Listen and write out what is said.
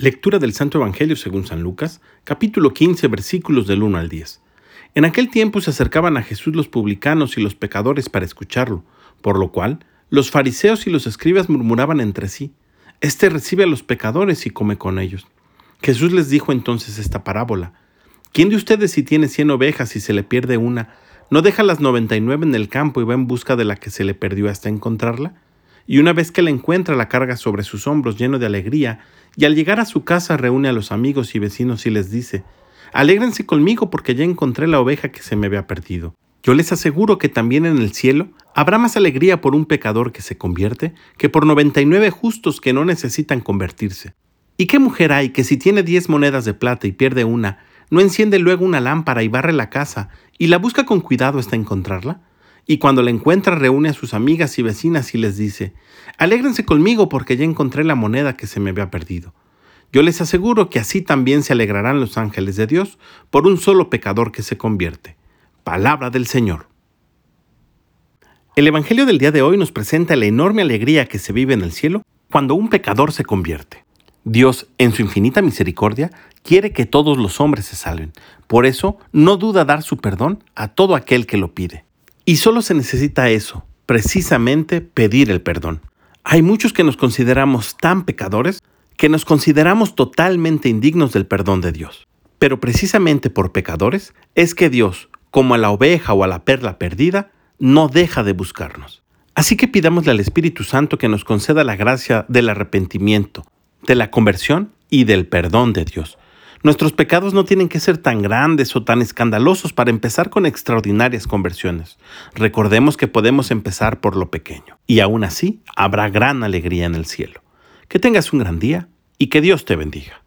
Lectura del Santo Evangelio según San Lucas, capítulo 15, versículos del 1 al 10. En aquel tiempo se acercaban a Jesús los publicanos y los pecadores para escucharlo, por lo cual los fariseos y los escribas murmuraban entre sí, Este recibe a los pecadores y come con ellos. Jesús les dijo entonces esta parábola, ¿quién de ustedes si tiene cien ovejas y se le pierde una, no deja las noventa y nueve en el campo y va en busca de la que se le perdió hasta encontrarla? Y una vez que la encuentra la carga sobre sus hombros lleno de alegría, y al llegar a su casa reúne a los amigos y vecinos y les dice, Alégrense conmigo porque ya encontré la oveja que se me había perdido. Yo les aseguro que también en el cielo habrá más alegría por un pecador que se convierte que por noventa y nueve justos que no necesitan convertirse. ¿Y qué mujer hay que si tiene diez monedas de plata y pierde una, no enciende luego una lámpara y barre la casa y la busca con cuidado hasta encontrarla? Y cuando la encuentra reúne a sus amigas y vecinas y les dice, Alégrense conmigo porque ya encontré la moneda que se me había perdido. Yo les aseguro que así también se alegrarán los ángeles de Dios por un solo pecador que se convierte. Palabra del Señor. El Evangelio del día de hoy nos presenta la enorme alegría que se vive en el cielo cuando un pecador se convierte. Dios, en su infinita misericordia, quiere que todos los hombres se salven. Por eso, no duda dar su perdón a todo aquel que lo pide. Y solo se necesita eso, precisamente pedir el perdón. Hay muchos que nos consideramos tan pecadores que nos consideramos totalmente indignos del perdón de Dios. Pero precisamente por pecadores es que Dios, como a la oveja o a la perla perdida, no deja de buscarnos. Así que pidámosle al Espíritu Santo que nos conceda la gracia del arrepentimiento, de la conversión y del perdón de Dios Nuestros pecados no tienen que ser tan grandes o tan escandalosos para empezar con extraordinarias conversiones. Recordemos que podemos empezar por lo pequeño y aún así habrá gran alegría en el cielo. Que tengas un gran día y que Dios te bendiga.